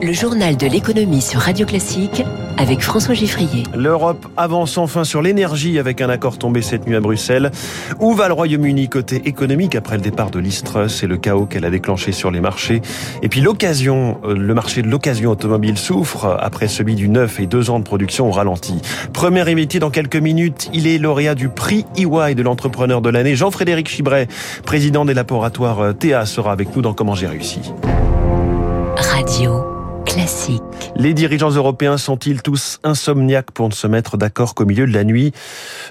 Le journal de l'économie sur Radio Classique avec François Giffrier. L'Europe avance enfin sur l'énergie avec un accord tombé cette nuit à Bruxelles. Où va le Royaume-Uni côté économique après le départ de l'Istrus et le chaos qu'elle a déclenché sur les marchés? Et puis l'occasion, euh, le marché de l'occasion automobile souffre après celui du neuf et deux ans de production au ralenti. Premier invité dans quelques minutes, il est lauréat du prix EY de l'entrepreneur de l'année. Jean-Frédéric Chibret, président des laboratoires euh, Théa, sera avec nous dans Comment j'ai réussi. Radio classique. Les dirigeants européens sont-ils tous insomniaques pour ne se mettre d'accord qu'au milieu de la nuit?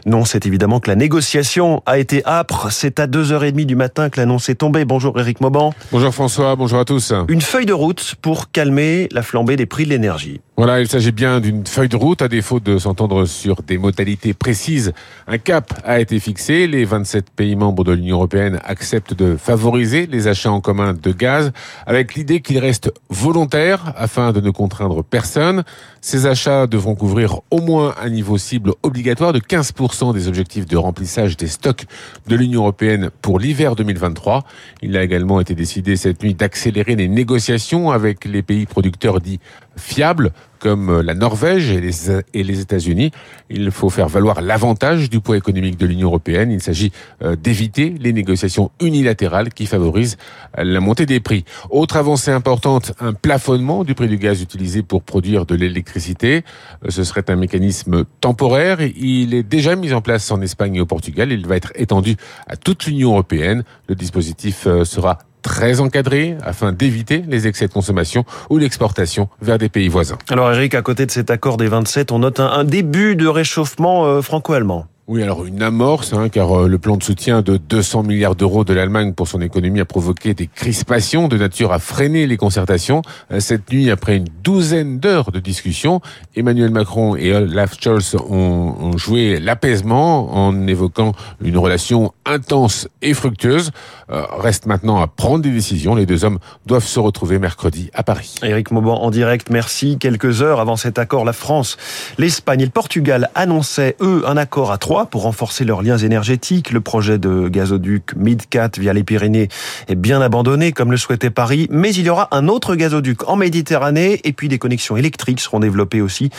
Non, c'est évidemment que la négociation a été âpre. C'est à 2h30 du matin que l'annonce est tombée. Bonjour Eric Mauban. Bonjour François, bonjour à tous. Une feuille de route pour calmer la flambée des prix de l'énergie. Voilà, il s'agit bien d'une feuille de route, à défaut de s'entendre sur des modalités précises. Un cap a été fixé. Les 27 pays membres de l'Union européenne acceptent de favoriser les achats en commun de gaz, avec l'idée qu'il reste volontaire afin de ne contraindre personne. Ces achats devront couvrir au moins un niveau cible obligatoire de 15% des objectifs de remplissage des stocks de l'Union européenne pour l'hiver 2023. Il a également été décidé cette nuit d'accélérer les négociations avec les pays producteurs dits fiables comme la Norvège et les, et les États-Unis. Il faut faire valoir l'avantage du poids économique de l'Union européenne. Il s'agit euh, d'éviter les négociations unilatérales qui favorisent euh, la montée des prix. Autre avancée importante, un plafonnement du prix du gaz utilisé pour produire de l'électricité. Euh, ce serait un mécanisme temporaire. Il est déjà mis en place en Espagne et au Portugal. Il va être étendu à toute l'Union européenne. Le dispositif sera très encadré afin d'éviter les excès de consommation ou l'exportation vers des pays voisins. Alors Eric, à côté de cet accord des 27, on note un, un début de réchauffement euh, franco-allemand. Oui, alors une amorce, hein, car euh, le plan de soutien de 200 milliards d'euros de l'Allemagne pour son économie a provoqué des crispations de nature à freiner les concertations. Euh, cette nuit, après une douzaine d'heures de discussion, Emmanuel Macron et Olaf Scholz ont, joué l'apaisement en évoquant une relation intense et fructueuse. Euh, reste maintenant à prendre des décisions. Les deux hommes doivent se retrouver mercredi à Paris. Eric Mauban en direct, merci. Quelques heures avant cet accord, la France, l'Espagne et le Portugal annonçaient, eux, un accord à trois pour renforcer leurs liens énergétiques. Le projet de gazoduc Midcat via les Pyrénées est bien abandonné, comme le souhaitait Paris. Mais il y aura un autre gazoduc en Méditerranée et puis des connexions électriques seront développées aussi.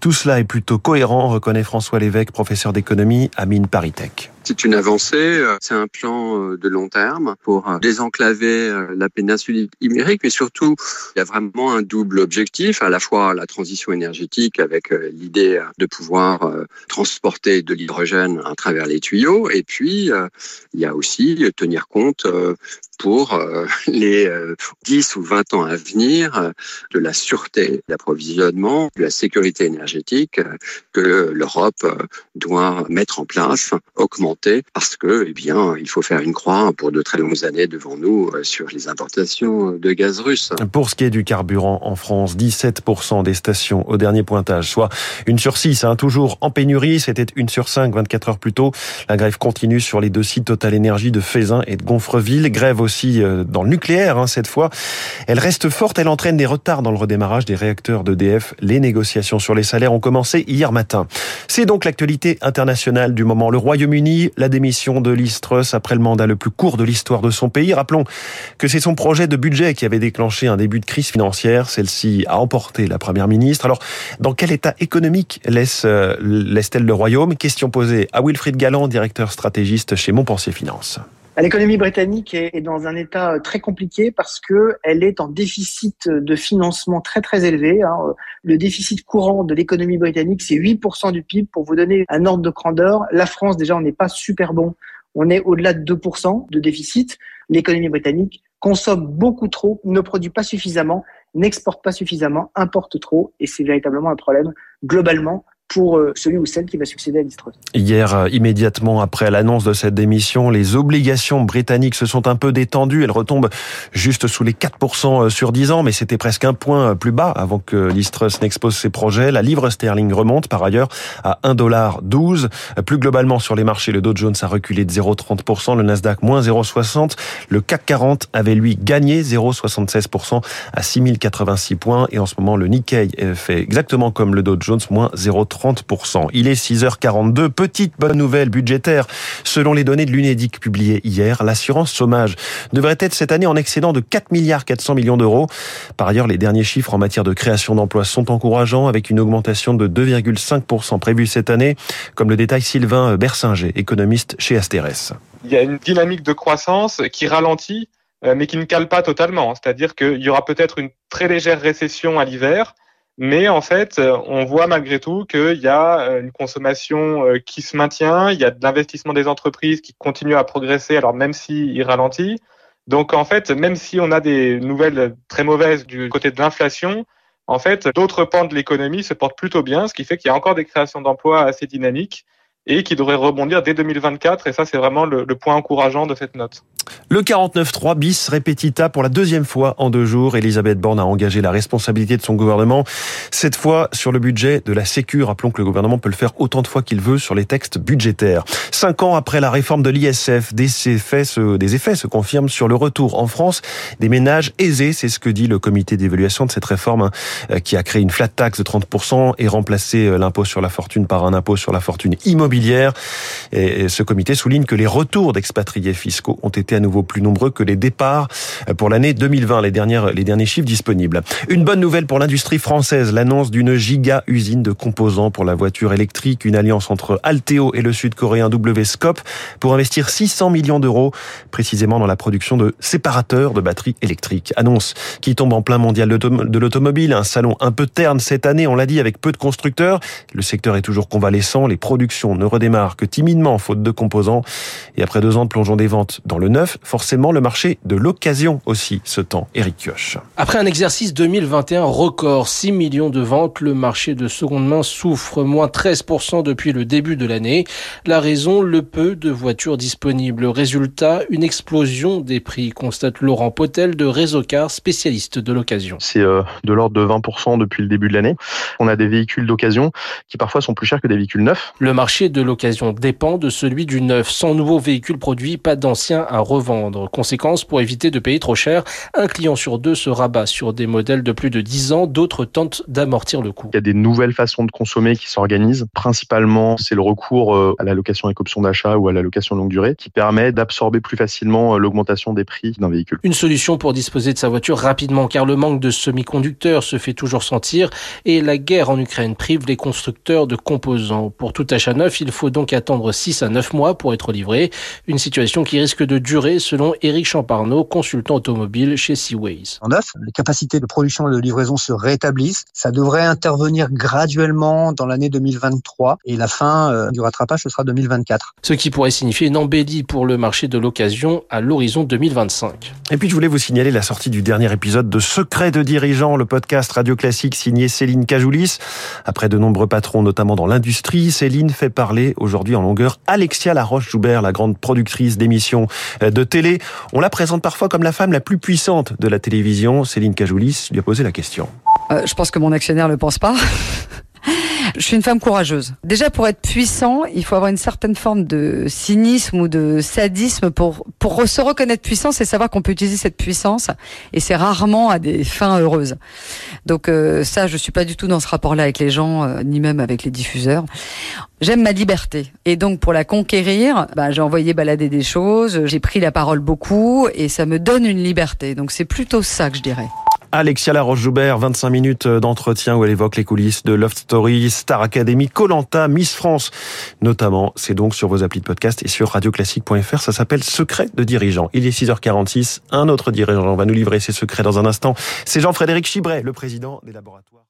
Tout cela est plutôt cohérent, reconnaît François Lévesque, professeur d'économie à Mines Paritech. C'est une avancée, c'est un plan de long terme pour désenclaver la péninsule ibérique, mais surtout, il y a vraiment un double objectif, à la fois la transition énergétique avec l'idée de pouvoir transporter de l'hydrogène à travers les tuyaux, et puis il y a aussi tenir compte pour les 10 ou 20 ans à venir de la sûreté d'approvisionnement, de la sécurité énergétique que l'Europe doit mettre en place, augmenter parce que, eh bien, il faut faire une croix pour de très longues années devant nous sur les importations de gaz russe. Pour ce qui est du carburant en France, 17% des stations au dernier pointage, soit une sur six, hein, toujours en pénurie. C'était une sur cinq 24 heures plus tôt. La grève continue sur les deux sites Total Énergie de Fézin et de Gonfreville. Grève aussi dans le nucléaire, hein, cette fois. Elle reste forte, elle entraîne des retards dans le redémarrage des réacteurs d'EDF. Les négociations sur les salaires ont commencé hier matin. C'est donc l'actualité internationale du moment. Le Royaume-Uni la démission de Listrus après le mandat le plus court de l'histoire de son pays. Rappelons que c'est son projet de budget qui avait déclenché un début de crise financière. Celle-ci a emporté la première ministre. Alors, dans quel état économique laisse, euh, laisse-t-elle le royaume? Question posée à Wilfried Galland, directeur stratégiste chez Montpensier Finance. L'économie britannique est dans un état très compliqué parce que elle est en déficit de financement très très élevé. Le déficit courant de l'économie britannique, c'est 8% du PIB. Pour vous donner un ordre de grandeur, la France déjà, on n'est pas super bon. On est au-delà de 2% de déficit. L'économie britannique consomme beaucoup trop, ne produit pas suffisamment, n'exporte pas suffisamment, importe trop, et c'est véritablement un problème globalement pour euh, celui ou celle qui va succéder à Listrus. Hier, euh, immédiatement après l'annonce de cette démission, les obligations britanniques se sont un peu détendues. Elles retombent juste sous les 4% euh, sur 10 ans, mais c'était presque un point plus bas avant que Listrus n'expose ses projets. La livre sterling remonte par ailleurs à 1,12$. Plus globalement sur les marchés, le Dow Jones a reculé de 0,30%, le Nasdaq moins 0,60%. Le CAC 40 avait lui gagné 0,76% à 6086 points. Et en ce moment, le Nikkei fait exactement comme le Dow Jones, moins 0,30%. 30%. Il est 6h42. Petite bonne nouvelle budgétaire. Selon les données de l'UNEDIC publiées hier, l'assurance chômage devrait être cette année en excédent de 4 milliards 400 millions d'euros. Par ailleurs, les derniers chiffres en matière de création d'emplois sont encourageants avec une augmentation de 2,5% prévue cette année, comme le détaille Sylvain Bersinger, économiste chez Asterès. Il y a une dynamique de croissance qui ralentit, euh, mais qui ne cale pas totalement. C'est-à-dire qu'il y aura peut-être une très légère récession à l'hiver, mais en fait, on voit malgré tout qu'il y a euh, une consommation euh, qui se maintient, il y a de l'investissement des entreprises qui continue à progresser, alors même s'il ralentit. Donc en fait, même si on a des nouvelles très mauvaises du côté de l'inflation, en fait, d'autres pans de l'économie se portent plutôt bien, ce qui fait qu'il y a encore des créations d'emplois assez dynamiques et qui devraient rebondir dès 2024. Et ça, c'est vraiment le point encourageant de cette note. Le 49.3 bis repetita pour la deuxième fois en deux jours. Elisabeth Borne a engagé la responsabilité de son gouvernement. Cette fois sur le budget de la Sécu. Rappelons que le gouvernement peut le faire autant de fois qu'il veut sur les textes budgétaires. Cinq ans après la réforme de l'ISF, des effets, se, confirment sur le retour en France des ménages aisés. C'est ce que dit le comité d'évaluation de cette réforme hein, qui a créé une flat tax de 30% et remplacé euh, l'impôt sur la fortune par un impôt sur la fortune immobilière. Et ce comité souligne que les retours d'expatriés fiscaux ont été à nouveau plus nombreux que les départs pour l'année 2020, les, dernières, les derniers chiffres disponibles. Une bonne nouvelle pour l'industrie française, l'annonce d'une giga usine de composants pour la voiture électrique, une alliance entre Alteo et le sud-coréen WSCOP pour investir 600 millions d'euros précisément dans la production de séparateurs de batteries électriques. Annonce qui tombe en plein mondial de l'automobile, un salon un peu terne cette année, on l'a dit, avec peu de constructeurs. Le secteur est toujours convalescent, les productions ne redémarrent que timidement faute de composants. Et après deux ans de plongeon des ventes dans le neuf, forcément le marché de l'occasion aussi ce temps. Eric Kioch. Après un exercice 2021 record, 6 millions de ventes, le marché de seconde main souffre, moins 13% depuis le début de l'année. La raison, le peu de voitures disponibles. Résultat, une explosion des prix, constate Laurent Potel de Réseau Car, spécialiste de l'occasion. C'est euh, de l'ordre de 20% depuis le début de l'année. On a des véhicules d'occasion qui parfois sont plus chers que des véhicules neufs. Le marché de l'occasion dépend de celui du neuf. Sans nouveaux véhicules produits, pas d'anciens à revendre. Conséquence, pour éviter de payer trop cher, un client sur deux se rabat sur des modèles de plus de 10 ans, d'autres tentent d'amortir le coût. Il y a des nouvelles façons de consommer qui s'organisent. Principalement, c'est le recours euh, à la location avec option d'achat ou à la location longue durée qui permet d'absorber plus facilement euh, l'augmentation des prix d'un véhicule. Une solution pour disposer de sa voiture rapidement car le manque de semi-conducteurs se fait toujours sentir et la guerre en Ukraine prive les constructeurs de composants. Pour tout achat neuf, il faut donc attendre 6 à 9 mois pour être livré, une situation qui risque de durer selon Éric Champarneau, consultant automobile chez Seaways. En neuf, les capacités de production et de livraison se rétablissent. Ça devrait intervenir graduellement dans l'année 2023 et la fin euh, du rattrapage ce sera 2024. Ce qui pourrait signifier une embellie pour le marché de l'occasion à l'horizon 2025. Et puis je voulais vous signaler la sortie du dernier épisode de Secret de dirigeants, le podcast radio classique signé Céline Cajoulis. Après de nombreux patrons, notamment dans l'industrie, Céline fait parler aujourd'hui en longueur Alexia Laroche-Joubert, la grande productrice d'émissions de télé. On la présente parfois comme la femme la plus puissante de la télévision. Céline Cajoulis lui a posé la question. Euh, je pense que mon actionnaire ne le pense pas. Je suis une femme courageuse. Déjà, pour être puissant, il faut avoir une certaine forme de cynisme ou de sadisme pour, pour se reconnaître puissant, c'est savoir qu'on peut utiliser cette puissance et c'est rarement à des fins heureuses. Donc euh, ça, je suis pas du tout dans ce rapport-là avec les gens, euh, ni même avec les diffuseurs. J'aime ma liberté et donc pour la conquérir, bah, j'ai envoyé balader des choses, j'ai pris la parole beaucoup et ça me donne une liberté. Donc c'est plutôt ça que je dirais. Alexia Laroche-Joubert, 25 minutes d'entretien où elle évoque les coulisses de Love Story, Star Academy, Colanta, Miss France. Notamment, c'est donc sur vos applis de podcast et sur radioclassique.fr. Ça s'appelle Secret de dirigeant. Il est 6h46. Un autre dirigeant va nous livrer ses secrets dans un instant. C'est Jean-Frédéric Chibret, le président des laboratoires.